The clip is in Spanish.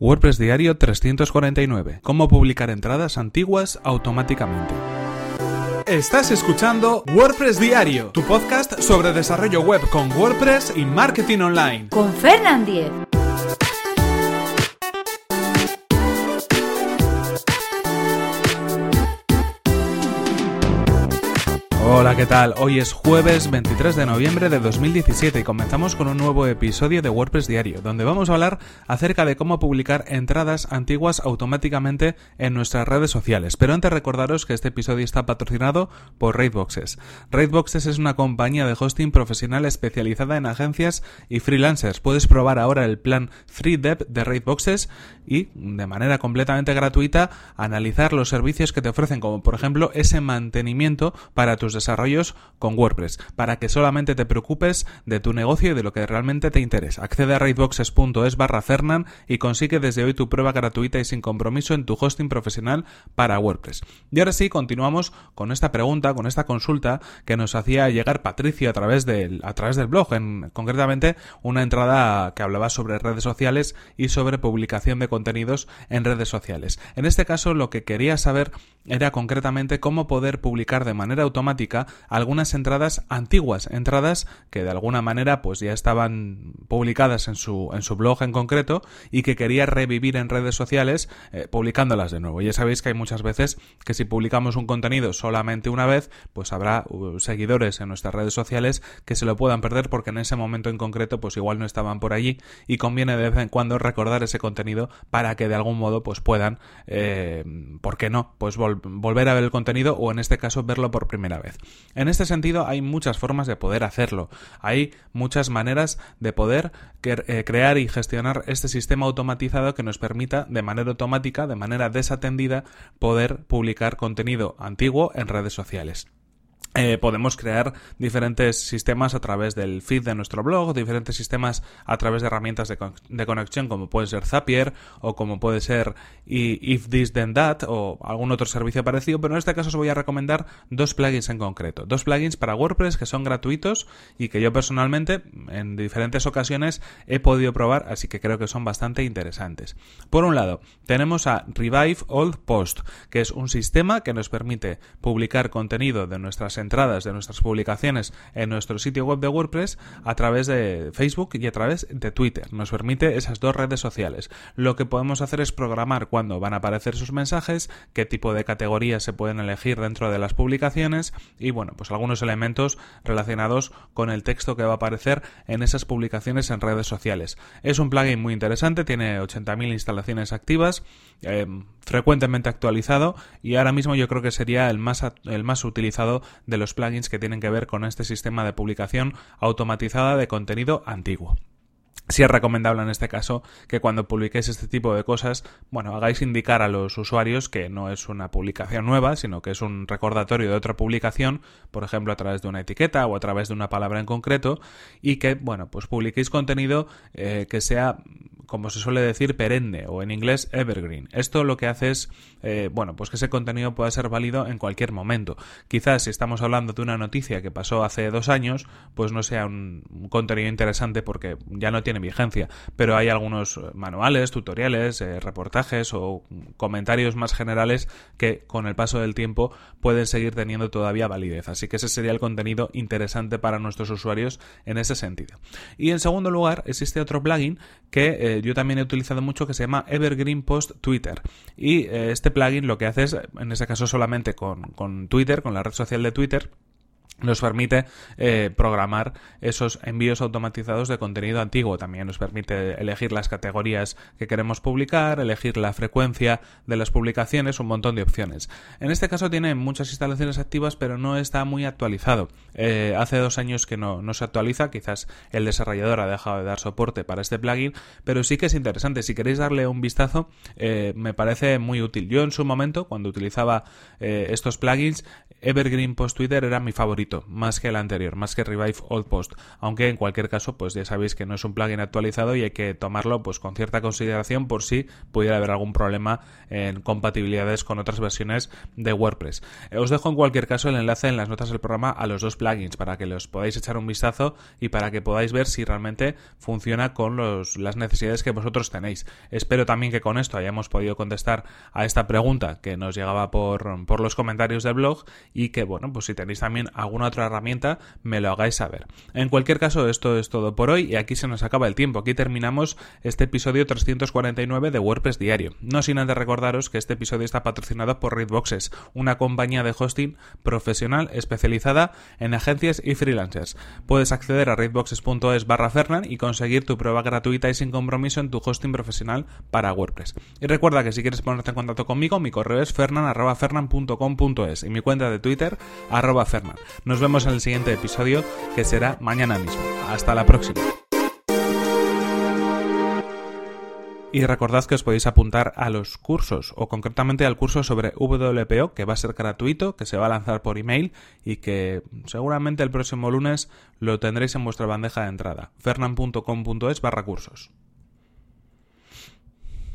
WordPress Diario 349. Cómo publicar entradas antiguas automáticamente. Estás escuchando WordPress Diario, tu podcast sobre desarrollo web con WordPress y marketing online. Con Fernand Diez. Hola, ¿qué tal? Hoy es jueves 23 de noviembre de 2017 y comenzamos con un nuevo episodio de WordPress Diario, donde vamos a hablar acerca de cómo publicar entradas antiguas automáticamente en nuestras redes sociales. Pero antes recordaros que este episodio está patrocinado por Raidboxes. Raidboxes es una compañía de hosting profesional especializada en agencias y freelancers. Puedes probar ahora el plan Free Dev de Raidboxes y, de manera completamente gratuita, analizar los servicios que te ofrecen, como por ejemplo ese mantenimiento para tus desarrollos con WordPress, para que solamente te preocupes de tu negocio y de lo que realmente te interesa. Accede a raidboxes.es barra Fernan y consigue desde hoy tu prueba gratuita y sin compromiso en tu hosting profesional para WordPress. Y ahora sí, continuamos con esta pregunta, con esta consulta que nos hacía llegar Patricio a través del, a través del blog, en concretamente una entrada que hablaba sobre redes sociales y sobre publicación de contenidos en redes sociales. En este caso, lo que quería saber era concretamente cómo poder publicar de manera automática algunas entradas antiguas, entradas que de alguna manera pues ya estaban publicadas en su, en su blog en concreto y que quería revivir en redes sociales eh, publicándolas de nuevo. Ya sabéis que hay muchas veces que si publicamos un contenido solamente una vez, pues habrá uh, seguidores en nuestras redes sociales que se lo puedan perder porque en ese momento en concreto pues igual no estaban por allí y conviene de vez en cuando recordar ese contenido para que de algún modo pues puedan, eh, ¿por qué no? Pues volver a ver el contenido o en este caso verlo por primera vez. En este sentido hay muchas formas de poder hacerlo. Hay muchas maneras de poder eh, crear y gestionar este sistema automatizado que nos permita de manera automática, de manera desatendida, poder publicar contenido antiguo en redes sociales. Eh, podemos crear diferentes sistemas a través del feed de nuestro blog, diferentes sistemas a través de herramientas de, conexión como puede ser Zapier o como puede ser If This Then That o algún otro servicio parecido, pero en este caso os voy a recomendar dos plugins en concreto. Dos plugins para WordPress que son gratuitos y que yo personalmente en diferentes ocasiones he podido probar, así que creo que son bastante interesantes. Por un lado, tenemos a Revive Old Post, que es un sistema que nos permite publicar contenido de nuestras entradas de nuestras publicaciones en nuestro sitio web de WordPress a través de Facebook y a través de Twitter. Nos permite esas dos redes sociales. Lo que podemos hacer es programar cuándo van a aparecer sus mensajes, qué tipo de categorías se pueden elegir dentro de las publicaciones y bueno, pues algunos elementos relacionados con el texto que va a aparecer en esas publicaciones en redes sociales. Es un plugin muy interesante, tiene 80.000 instalaciones activas, eh, frecuentemente actualizado y ahora mismo yo creo que sería el más, el más utilizado de los plugins que tienen que ver con este sistema de publicación automatizada de contenido antiguo. Si es recomendable en este caso que cuando publiquéis este tipo de cosas, bueno, hagáis indicar a los usuarios que no es una publicación nueva, sino que es un recordatorio de otra publicación, por ejemplo, a través de una etiqueta o a través de una palabra en concreto, y que, bueno, pues publiquéis contenido eh, que sea como se suele decir, perenne o en inglés evergreen. Esto lo que hace es, eh, bueno, pues que ese contenido pueda ser válido en cualquier momento. Quizás si estamos hablando de una noticia que pasó hace dos años, pues no sea un, contenido interesante porque ya no tiene vigencia, pero hay algunos manuales, tutoriales, eh, reportajes o comentarios más generales que con el paso del tiempo pueden seguir teniendo todavía validez. Así que ese sería el contenido interesante para nuestros usuarios en ese sentido. Y en segundo lugar, existe otro plugin que eh, yo también he utilizado mucho que se llama Evergreen Post Twitter. Y eh, este plugin lo que hace es, en ese caso solamente con, con Twitter, con la red social de Twitter, nos permite eh, programar esos envíos automatizados de contenido antiguo. También nos permite elegir las categorías que queremos publicar, elegir la frecuencia de las publicaciones, un montón de opciones. En este caso tiene muchas instalaciones activas, pero no está muy actualizado. Eh, hace dos años que no, se actualiza, quizás el desarrollador ha dejado de dar soporte para este plugin, pero sí que es interesante. Si queréis darle un vistazo, eh, me parece muy útil. Yo en su momento, cuando utilizaba estos plugins, Evergreen Post Twitter era mi favorito más que el anterior, más que Revive Old Post. Aunque en cualquier caso, pues ya sabéis que no es un plugin actualizado y hay que tomarlo pues con cierta consideración por si pudiera haber algún problema en compatibilidades con otras versiones de WordPress. Eh, os dejo en cualquier caso el enlace en las notas del programa a los dos plugins para que los podáis echar un vistazo y para que podáis ver si realmente funciona con los, las necesidades que vosotros tenéis. Espero también que con esto hayamos podido contestar a esta pregunta que nos llegaba por, por los comentarios del blog y que, bueno, pues si tenéis también alguna otra herramienta, me lo hagáis saber. En cualquier caso, esto es todo por hoy y aquí se nos acaba el tiempo. Aquí terminamos este episodio 349 de WordPress Diario. No sin antes recordaros que este episodio está patrocinado por Readboxes, una compañía de hosting profesional especializada en agencias y freelancers. Puedes acceder a readboxes.es barra Fernan y conseguir tu prueba gratuita y sin compromiso en tu hosting profesional para WordPress. Y recuerda que si quieres ponerte en contacto conmigo, mi correo es fernan.fernan.com.es y mi cuenta de Twitter arroba fernan. Nos vemos en el siguiente episodio que será mañana mismo. Hasta la próxima. Y recordad que os podéis apuntar a los cursos, o concretamente al curso sobre WPO, que va a ser gratuito, que se va a lanzar por email y que seguramente el próximo lunes lo tendréis en vuestra bandeja de entrada. fernan.com.es barra cursos.